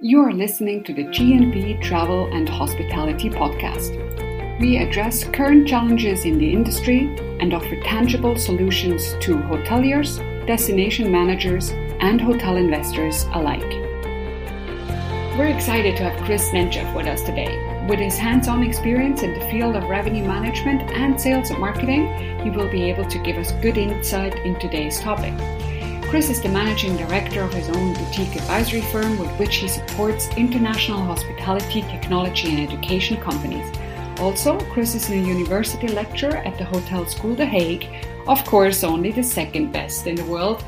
You are listening to the GNB Travel and Hospitality Podcast. We address current challenges in the industry and offer tangible solutions to hoteliers, destination managers, and hotel investors alike. We're excited to have Chris Nenchev with us today. With his hands on experience in the field of revenue management and sales and marketing, he will be able to give us good insight in today's topic. Chris is the managing director of his own boutique advisory firm with which he supports international hospitality, technology, and education companies. Also, Chris is a university lecturer at the Hotel School The Hague, of course, only the second best in the world,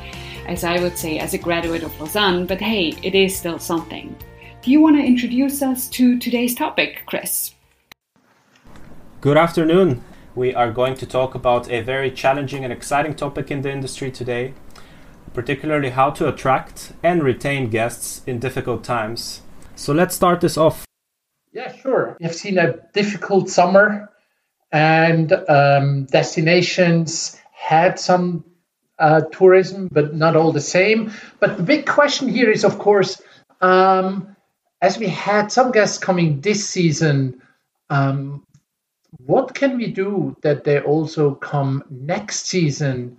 as I would say, as a graduate of Lausanne, but hey, it is still something. Do you want to introduce us to today's topic, Chris? Good afternoon. We are going to talk about a very challenging and exciting topic in the industry today particularly how to attract and retain guests in difficult times. So let's start this off. Yeah, sure. We've seen a difficult summer, and um, destinations had some uh, tourism, but not all the same. But the big question here is, of course, um, as we had some guests coming this season, um, what can we do that they also come next season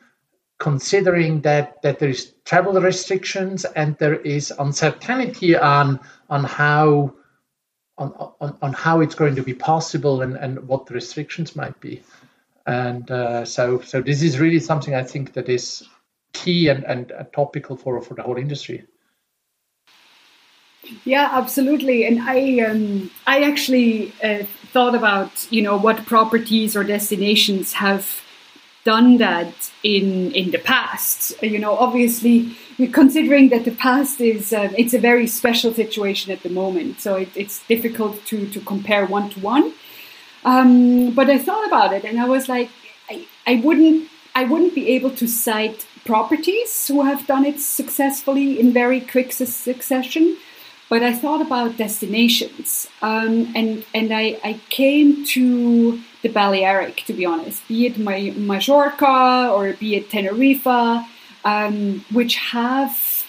considering that that there is travel restrictions and there is uncertainty on on how on, on, on how it's going to be possible and, and what the restrictions might be. And uh, so so this is really something I think that is key and, and uh, topical for, for the whole industry. Yeah, absolutely. And I um, I actually uh, thought about you know what properties or destinations have done that in in the past. You know, obviously, considering that the past is uh, it's a very special situation at the moment, so it, it's difficult to to compare one to one. Um, but I thought about it, and I was like, I, I wouldn't I wouldn't be able to cite properties who have done it successfully in very quick succession. But I thought about destinations, um, and and I, I came to the Balearic, to be honest, be it Majorca or be it Tenerife, um, which have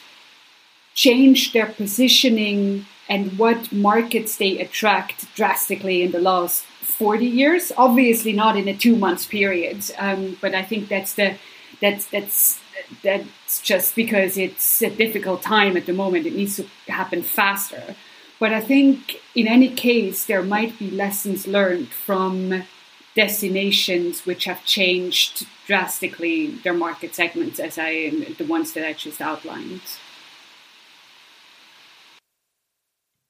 changed their positioning and what markets they attract drastically in the last 40 years. Obviously, not in a two months period, um, but I think that's the that's that's that's just because it's a difficult time at the moment. It needs to happen faster. But I think in any case, there might be lessons learned from destinations which have changed drastically their market segments as I the ones that I just outlined.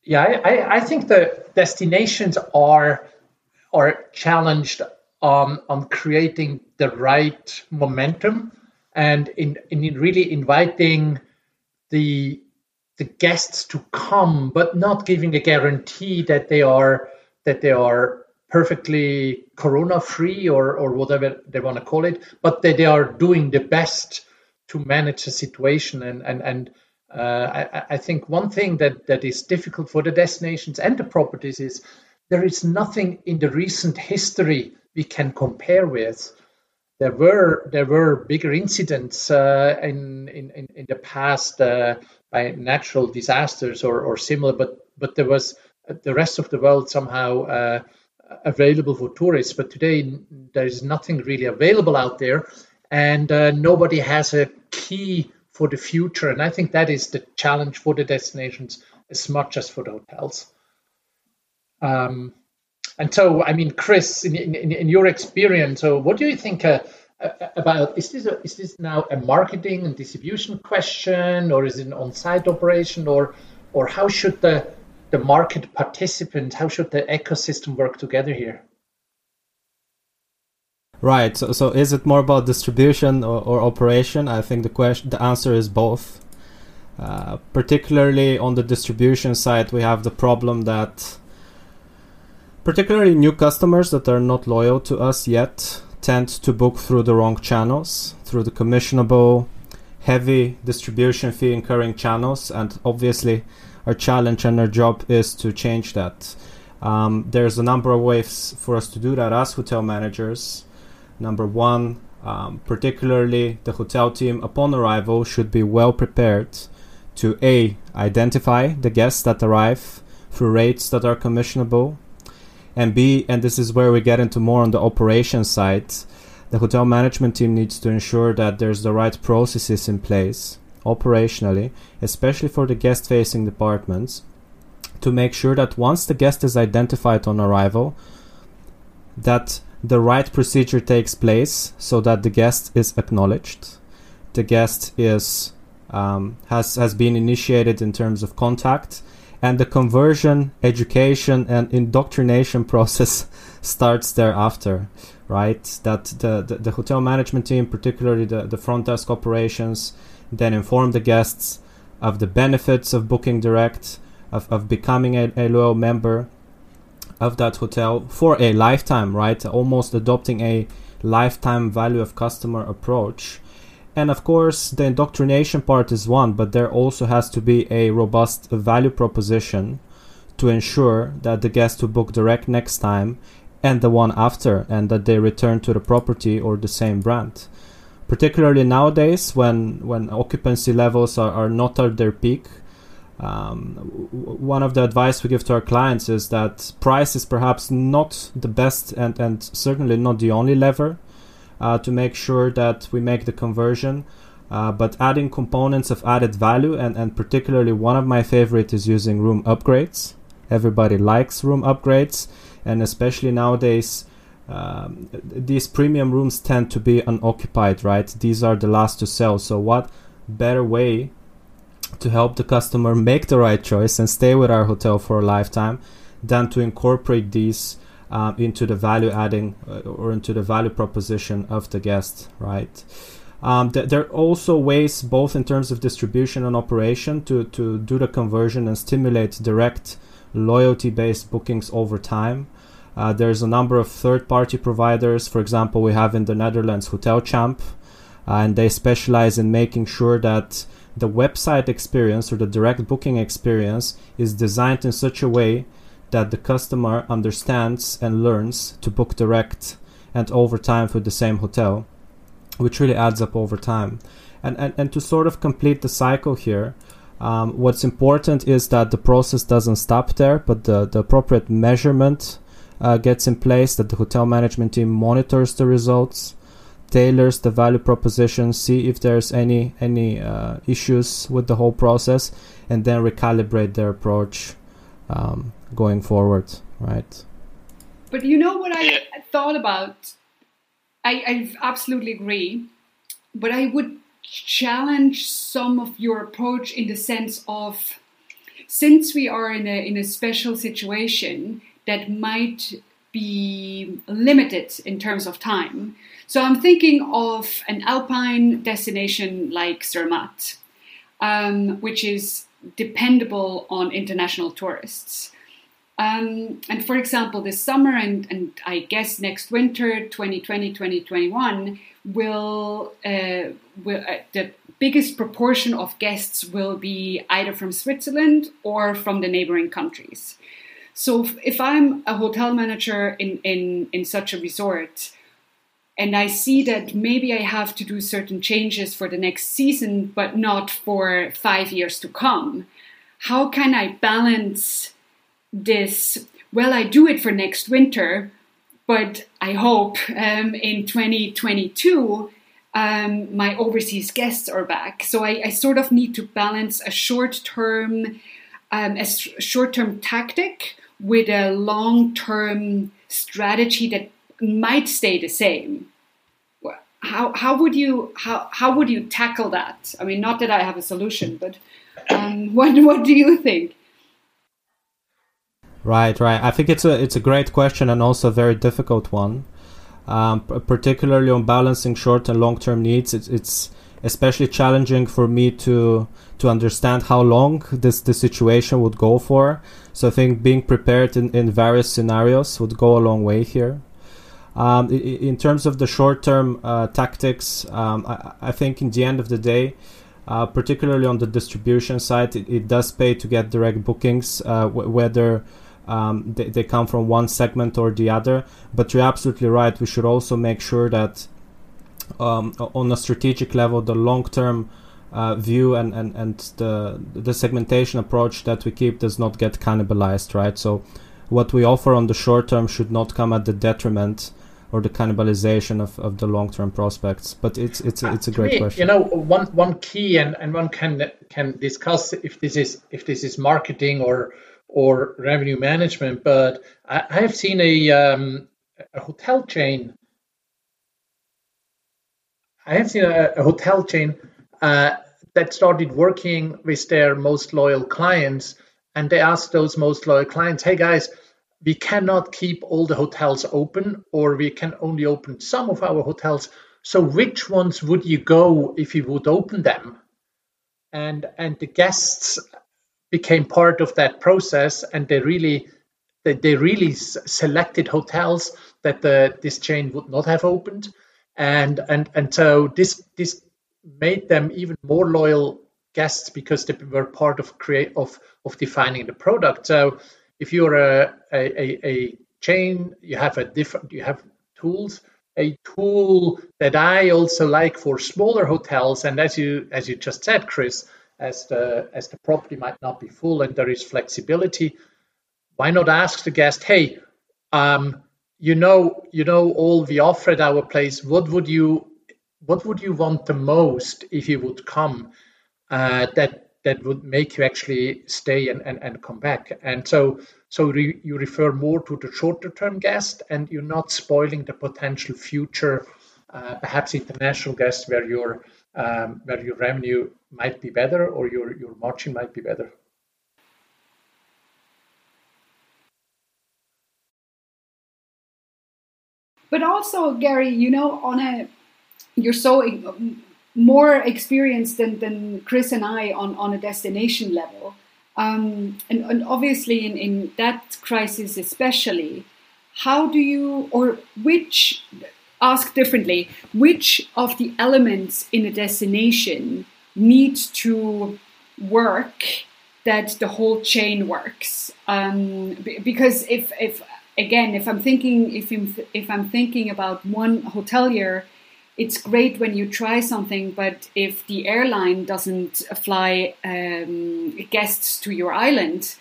Yeah, I, I think the destinations are are challenged on on creating the right momentum and in, in really inviting the the guests to come, but not giving a guarantee that they are that they are perfectly corona free or, or whatever they want to call it, but that they are doing the best to manage the situation. And, and, and uh, I, I think one thing that, that is difficult for the destinations and the properties is there is nothing in the recent history we can compare with. There were there were bigger incidents uh, in, in in the past uh, by natural disasters or, or similar, but but there was the rest of the world somehow uh, available for tourists. But today, there is nothing really available out there, and uh, nobody has a key for the future. And I think that is the challenge for the destinations as much as for the hotels. Um, and so, I mean, Chris, in, in, in your experience, so what do you think uh, about? Is this a, is this now a marketing and distribution question, or is it an on-site operation, or or how should the the market participant? How should the ecosystem work together here? Right. So, so is it more about distribution or, or operation? I think the question, the answer is both. Uh, particularly on the distribution side, we have the problem that particularly new customers that are not loyal to us yet tend to book through the wrong channels, through the commissionable, heavy distribution fee incurring channels, and obviously our challenge and our job is to change that. Um, there's a number of ways for us to do that as hotel managers. Number one, um, particularly the hotel team upon arrival should be well prepared to a identify the guests that arrive through rates that are commissionable, and b and this is where we get into more on the operation side. The hotel management team needs to ensure that there's the right processes in place operationally, especially for the guest facing departments, to make sure that once the guest is identified on arrival, that the right procedure takes place so that the guest is acknowledged, the guest is um, has has been initiated in terms of contact, and the conversion, education, and indoctrination process starts thereafter. Right, that the, the, the hotel management team, particularly the, the front desk operations, then inform the guests of the benefits of booking direct, of, of becoming a, a loyal member of that hotel for a lifetime, right? Almost adopting a lifetime value of customer approach. And of course, the indoctrination part is one, but there also has to be a robust value proposition to ensure that the guests who book direct next time and the one after, and that they return to the property or the same brand particularly nowadays when when occupancy levels are, are not at their peak. Um, one of the advice we give to our clients is that price is perhaps not the best and, and certainly not the only lever to make sure that we make the conversion. Uh, but adding components of added value, and, and particularly one of my favorite is using room upgrades. Everybody likes room upgrades, and especially nowadays, um, these premium rooms tend to be unoccupied, right? These are the last to sell. So, what better way to help the customer make the right choice and stay with our hotel for a lifetime than to incorporate these um, into the value adding uh, or into the value proposition of the guest, right? Um, th- there are also ways, both in terms of distribution and operation, to, to do the conversion and stimulate direct loyalty based bookings over time. Uh, there's a number of third-party providers. For example, we have in the Netherlands Hotelchamp, uh, and they specialize in making sure that the website experience or the direct booking experience is designed in such a way that the customer understands and learns to book direct and over time for the same hotel, which really adds up over time. And, and, and to sort of complete the cycle here, um, what's important is that the process doesn't stop there, but the, the appropriate measurement uh, gets in place, that the hotel management team monitors the results, tailors the value proposition, see if there's any any uh, issues with the whole process, and then recalibrate their approach um, going forward. Right. But you know what I thought about? I, I absolutely agree, but I would challenge some of your approach in the sense of since we are in a in a special situation that might be limited in terms of time. So I'm thinking of an alpine destination like Zermatt, um, which is dependable on international tourists. Um, and for example, this summer and, and I guess next winter, 2020, 2021, will, uh, will uh, the biggest proportion of guests will be either from Switzerland or from the neighboring countries. So if, I'm a hotel manager in, in, in such a resort, and I see that maybe I have to do certain changes for the next season, but not for five years to come. How can I balance this? Well, I do it for next winter, but I hope um, in 2022 um, my overseas guests are back. So I, I, sort of need to balance a short term, um, a short term tactic with a long term strategy that might stay the same how how would you how how would you tackle that i mean not that i have a solution but um, what what do you think right right i think it's a it's a great question and also a very difficult one um, particularly on balancing short and long term needs it's, it's especially challenging for me to to understand how long this the situation would go for. So I think being prepared in, in various scenarios would go a long way here. Um, in terms of the short term uh, tactics, um, I, I, think in the end of the day, uh, particularly on the distribution side, it, it, does pay to get direct bookings, uh, w- whether um, they, they come from one segment or the other. But you're absolutely right. We should also make sure that um, on a strategic level, the long term uh, view and, and, and the the segmentation approach that we keep does not get cannibalized, right? So what we offer on the short term should not come at the detriment or the cannibalization of, of the long term prospects. But it's it's it's a great me, question. You know, one one key and, and one can can discuss if this is if this is marketing or or revenue management. But I, have seen a um, a hotel chain. I have seen a, a hotel chain uh, that started working with their most loyal clients, and they asked those most loyal clients, "Hey guys, we cannot keep all the hotels open, or we can only open some of our hotels. So which ones would you go if you would open them?" And and the guests became part of that process, and they really they, they really selected hotels that the, this chain would not have opened, and and and so this this made them even more loyal guests because they were part of create of of defining the product. So if you're a a, a chain, you have a different you have tools. A tool that I also like for smaller hotels, and as you as you just said, Chris, as the as the property might not be full and there is flexibility, why not ask the guest, hey, um, you know you know all we offer at our place. What would you what would you want the most if you would come uh, that that would make you actually stay and, and, and come back and so so re, you refer more to the shorter term guest and you're not spoiling the potential future uh, perhaps international guests where your um, where your revenue might be better or your your margin might be better but also gary you know on a you're so more experienced than, than Chris and I on, on a destination level. Um, and, and, obviously, in, in that crisis, especially, how do you, or which, ask differently, which of the elements in a destination need to work that the whole chain works? Um, because if, if, again, if I'm thinking, if I'm, if I'm thinking about one hotelier it's great when you try something, but if the airline doesn't fly um, guests to your island,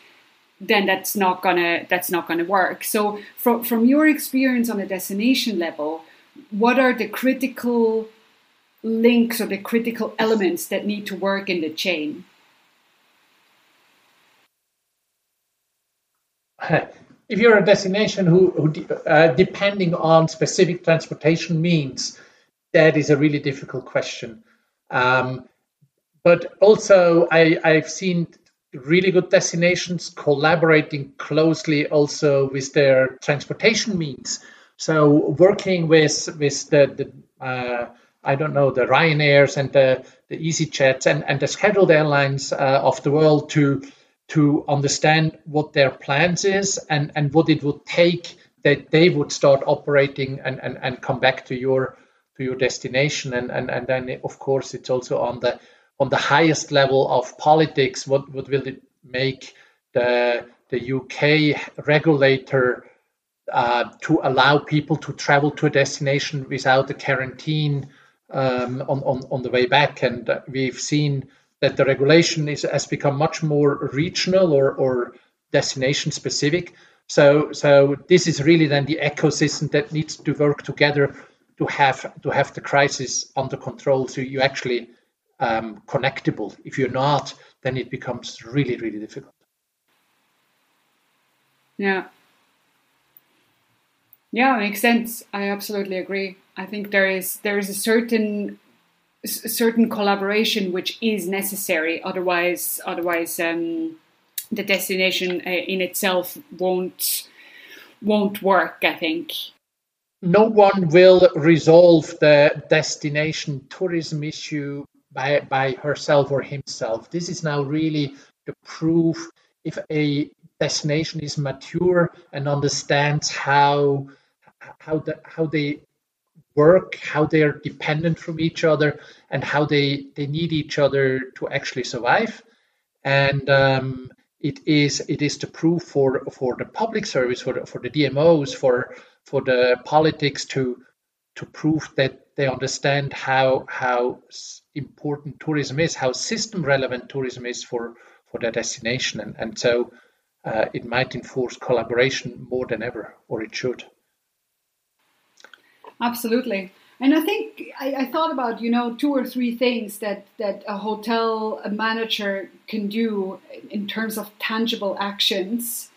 then that's not gonna that's not gonna work. So from from your experience on a destination level, what are the critical links or the critical elements that need to work in the chain? If you're a destination who, who uh, depending on specific transportation means, that is a really difficult question. Um, but also, I, I've seen really good destinations collaborating closely also with their transportation means. So working with with the, the uh, I don't know the Ryanairs and the the EasyJets and, and the scheduled airlines uh, of the world to to understand what their plans is and, and what it would take that they would start operating and, and, and come back to your to your destination. And, and, and then of course it's also on the on the highest level of politics what, what will it make the the UK regulator uh, to allow people to travel to a destination without a quarantine um, on, on, on the way back. And uh, we've seen that the regulation is, has become much more regional or, or destination specific. So so this is really then the ecosystem that needs to work together to have to have the crisis under control. So you actually um, connectable. If you're not then it becomes really really difficult. Yeah yeah it makes sense. I absolutely agree. I think there is there is a certain certain collaboration which is necessary. Otherwise otherwise um, the destination uh, in itself won't won't work i think. No one will resolve the destination tourism issue by, by herself or himself. This is now really the proof if a destination is mature and understands how how the, how they work, how they are dependent from each other, and how they, they need each other to actually survive. And um, it is it is the proof for for the public service for the, for the DMOs for for the politics to to prove that they understand how how important tourism is, how system relevant tourism is for for their destination, and and so uh, it might enforce collaboration more than ever, or it should. Absolutely. And I think I, I, thought about you know two or three things that that a hotel manager can do in terms of tangible actions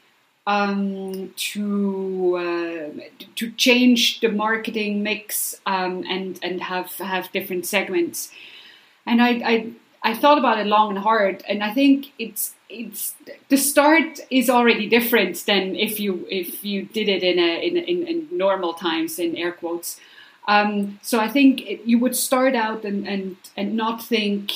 um, to uh, to change the marketing mix um, and and have have different segments. And I, I I thought about it long and hard, and I think it's it's the start is already different than if you if you did it in a in, in, in normal times in air quotes. Um, so I think it, you would start out and, and and not think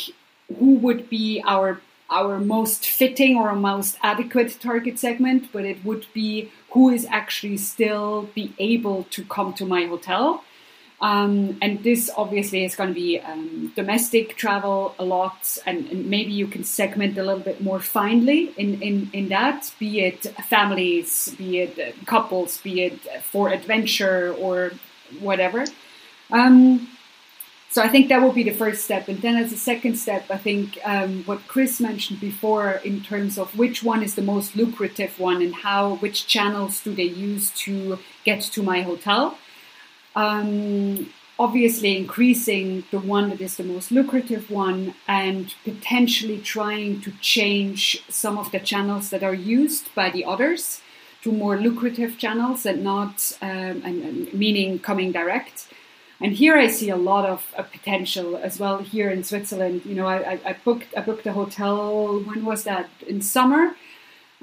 who would be our our most fitting or most adequate target segment, but it would be who is actually still be able to come to my hotel. Um, and this obviously is going to be um, domestic travel a lot, and, and, maybe you can segment a little bit more finely in, in, in that, be it families, be it couples, be it for adventure or whatever. Um, so I think that will be the first step. And then as a second step, I think um, what Chris mentioned before in terms of which one is the most lucrative one and how, which channels do they use to get to my hotel. Um, obviously increasing the one that is the most lucrative one and potentially trying to change some of the channels that are used by the others to more lucrative channels and not um, and, and meaning coming direct and here I see a lot of potential as well here in Switzerland. You know, I, I, booked I booked a hotel. When was that? In summer,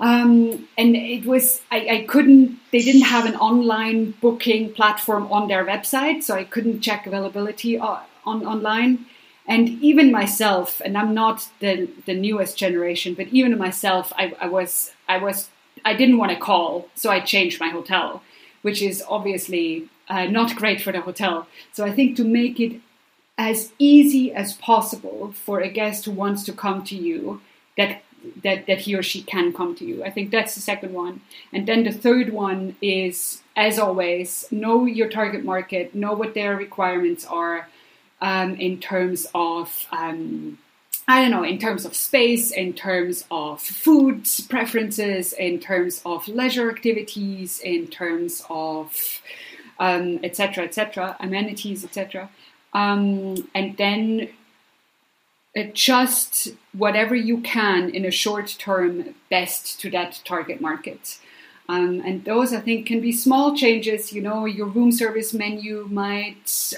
um, and it was I, I couldn't. They didn't have an online booking platform on their website, so I couldn't check availability on, uh, on online. And even myself, and I'm not the the newest generation, but even myself, I, I was I was I didn't want to call, so I changed my hotel, which is obviously uh, not great for the hotel. So I think to make it as easy as possible for a guest who wants to come to you, that that that he or she can come to you. I think that's the second one. And then the third one is, as always, know your target market, know what their requirements are um, in terms of. Um, I don't know, in terms of space, in terms of food preferences, in terms of leisure activities, in terms of etc., um, etc., et amenities, etc. Um, and then adjust whatever you can in a short term best to that target market. Um, and those, I think, can be small changes. You know, your room service menu might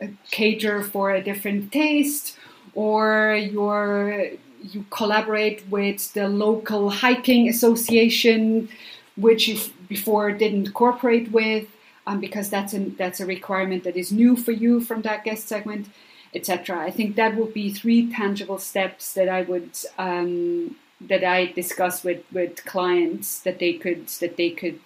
uh, cater for a different taste, or your you collaborate with the local hiking association, which you before didn't cooperate with um, because that's a, that's a requirement that is new for you from that guest segment, etc. I think that would be three tangible steps that I would um, that I discuss with, with clients that they could that they could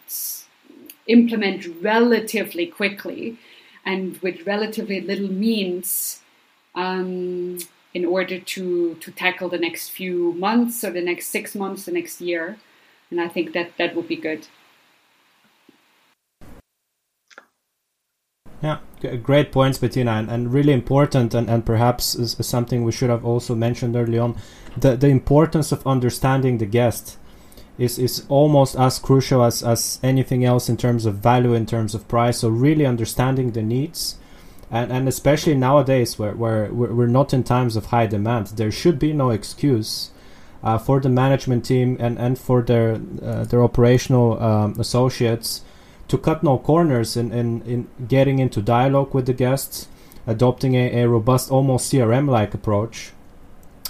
implement relatively quickly and with relatively little means um, in order to to tackle the next few months or the next six months, the next year. And I think that that would be good. Yeah, great points, Bettina, and, and really important, and, and perhaps is, something we should have also mentioned early on. The, the importance of understanding the guest is, is almost as crucial as, as anything else in terms of value, in terms of price. So, really understanding the needs, and, and especially nowadays where, where we're not in times of high demand, there should be no excuse. Uh, for the management team and, and for their uh, their operational um, associates to cut no corners in, in, in getting into dialogue with the guests, adopting a, a robust, almost CRM like approach,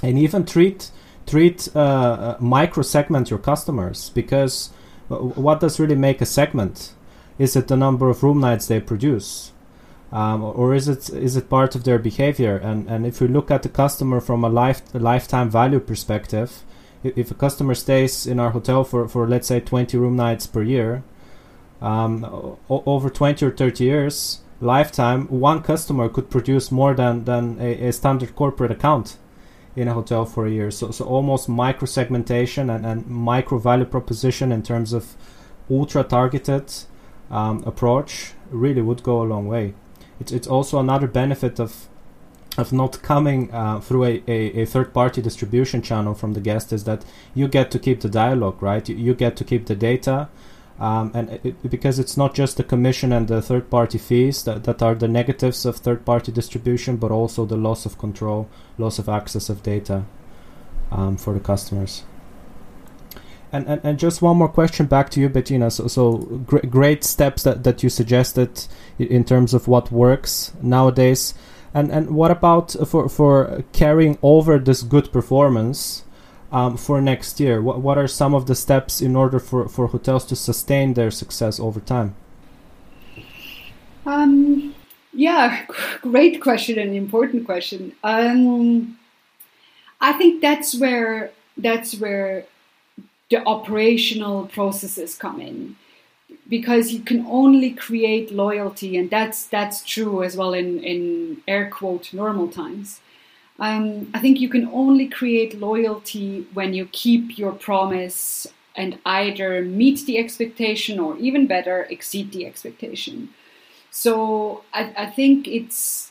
and even treat treat uh, uh, micro segment your customers because what does really make a segment? Is it the number of room nights they produce? Um, or is it is it part of their behavior? And and if we look at the customer from a life a lifetime value perspective, if, if a customer stays in our hotel for, for let's say 20 room nights per year, um, over 20 or 30 years lifetime, one customer could produce more than, than a, a, standard corporate account in a hotel for a year. So, so almost micro segmentation and, and micro value proposition in terms of ultra targeted um, approach really would go a long way. it's it's also another benefit of of not coming uh, through a, a, a, third party distribution channel from the guest is that you get to keep the dialogue right you, you get to keep the data um, and it, because it's not just the commission and the third party fees that, that are the negatives of third party distribution but also the loss of control loss of access of data um, for the customers and, and, and just one more question back to you, Bettina. So, so gr- great steps that, that you suggested in terms of what works nowadays. And and what about for for carrying over this good performance um, for next year? What what are some of the steps in order for, for hotels to sustain their success over time? Um, yeah, great question and important question. Um, I think that's where that's where the operational processes come in because you can only create loyalty, and that's that's true as well in in air quote normal times. Um, I think you can only create loyalty when you keep your promise and either meet the expectation or even better exceed the expectation. So I, I think it's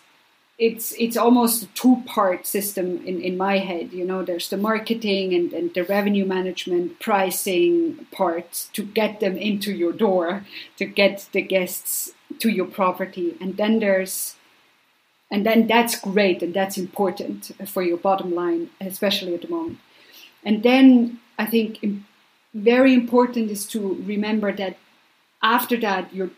it's it's almost a two part system in, in my head. You know, there's the marketing and, and the revenue management pricing part to get them into your door, to get the guests to your property. And then there's and then that's great and that's important for your bottom line, especially at the moment. And then I think very important is to remember that after that your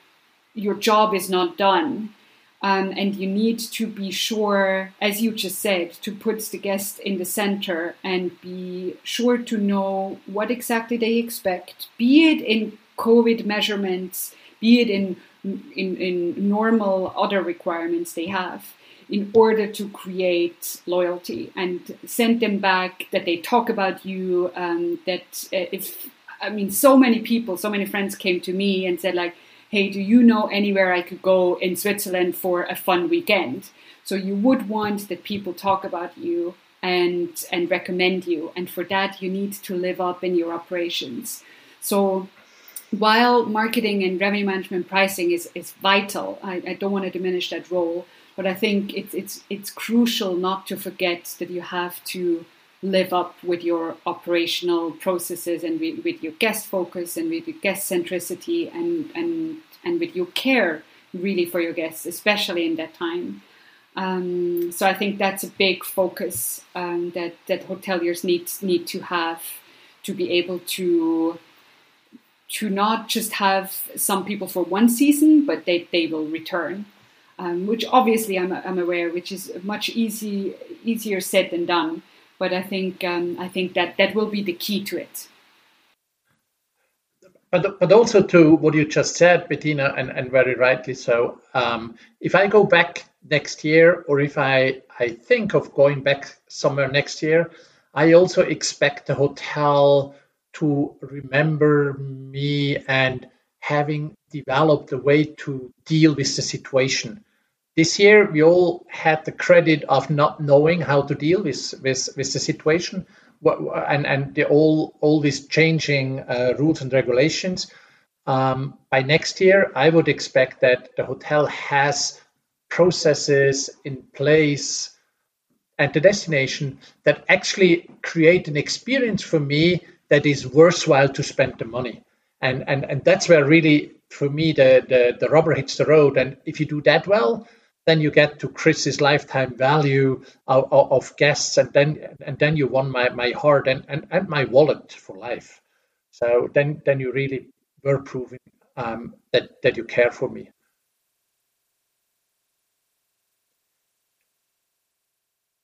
your job is not done um, and you need to be sure, as you just said, to put the guest in the center and be sure to know what exactly they expect, be it in COVID measurements, be it in, in, in normal other requirements they have in order to create loyalty and send them back that they talk about you um, that uh, if i mean so many people so many friends came to me and said like hey, do you know anywhere I could go in Switzerland for a fun weekend? So you would want that people talk about you and and recommend you, and for that you need to live up in your operations. So while marketing and revenue management pricing is, is vital, I, I don't want to diminish that role, but I think it's it's it's crucial not to forget that you have to live up with your operational processes and with, with your guest focus and with your guest centricity and, and, and with your care really for your guests, especially in that time. Um, so I think that's a big focus um, that, that hoteliers need, need to have to be able to to not just have some people for one season, but they, they will return. Um, which obviously I'm, I'm aware, which is much easy easier said than done but I think um, I think that that will be the key to it. But, but also to what you just said, Bettina, and, and very rightly so. Um, if I go back next year, or if I, I think of going back somewhere next year, I also expect the hotel to remember me and having developed a way to deal with the situation. This year, we all had the credit of not knowing how to deal with with, with the situation, and and the, all all these changing uh, rules and regulations. Um, by next year, I would expect that the hotel has processes in place at the destination that actually create an experience for me that is worthwhile to spend the money. And and and that's where really for me the the, the rubber hits the road. And if you do that well, then you get to Chris's lifetime value of, of, guests, and then and then you won my, my heart and, and, and my wallet for life. So then then you really were proving um, that that you care for me.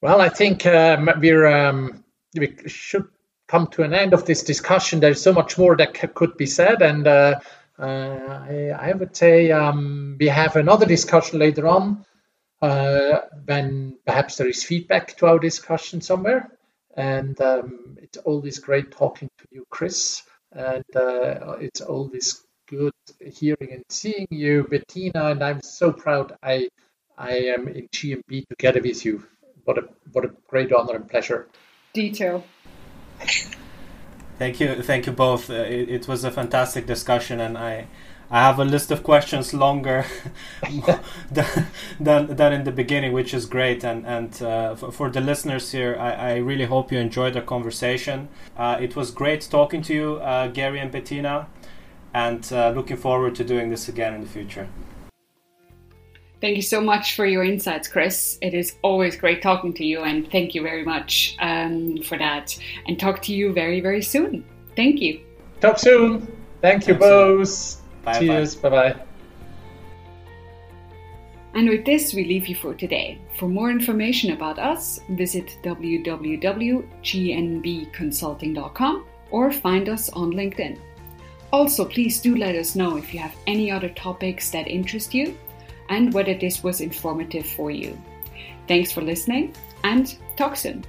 Well, I think um, we're um, we should come to an end of this discussion. There's so much more that could be said, and uh, uh, I, I, would say um, we have another discussion later on uh, when perhaps there is feedback to our discussion somewhere. And um, it's always great talking to you, Chris. And uh, it's always good hearing and seeing you, Bettina. And I'm so proud I I am in GNB together with you. What a what a great honor and pleasure. Detail. Thank you, thank you both. Uh, it, it, was a fantastic discussion, and I I have a list of questions longer than, than in the beginning, which is great. And and uh, for the listeners here, I, I, really hope you enjoyed the conversation. Uh, it was great talking to you, uh, Gary and Bettina, and uh, looking forward to doing this again in the future. Thank you so much for your insights, Chris. It is always great talking to you, and thank you very much um, for that. And talk to you very, very soon. Thank you. Talk soon. Thank you both. Bye, Cheers. Bye bye. And with this, we leave you for today. For more information about us, visit www.gnbconsulting.com or find us on LinkedIn. Also, please do let us know if you have any other topics that interest you and whether this was informative for you. Thanks for listening and talk soon.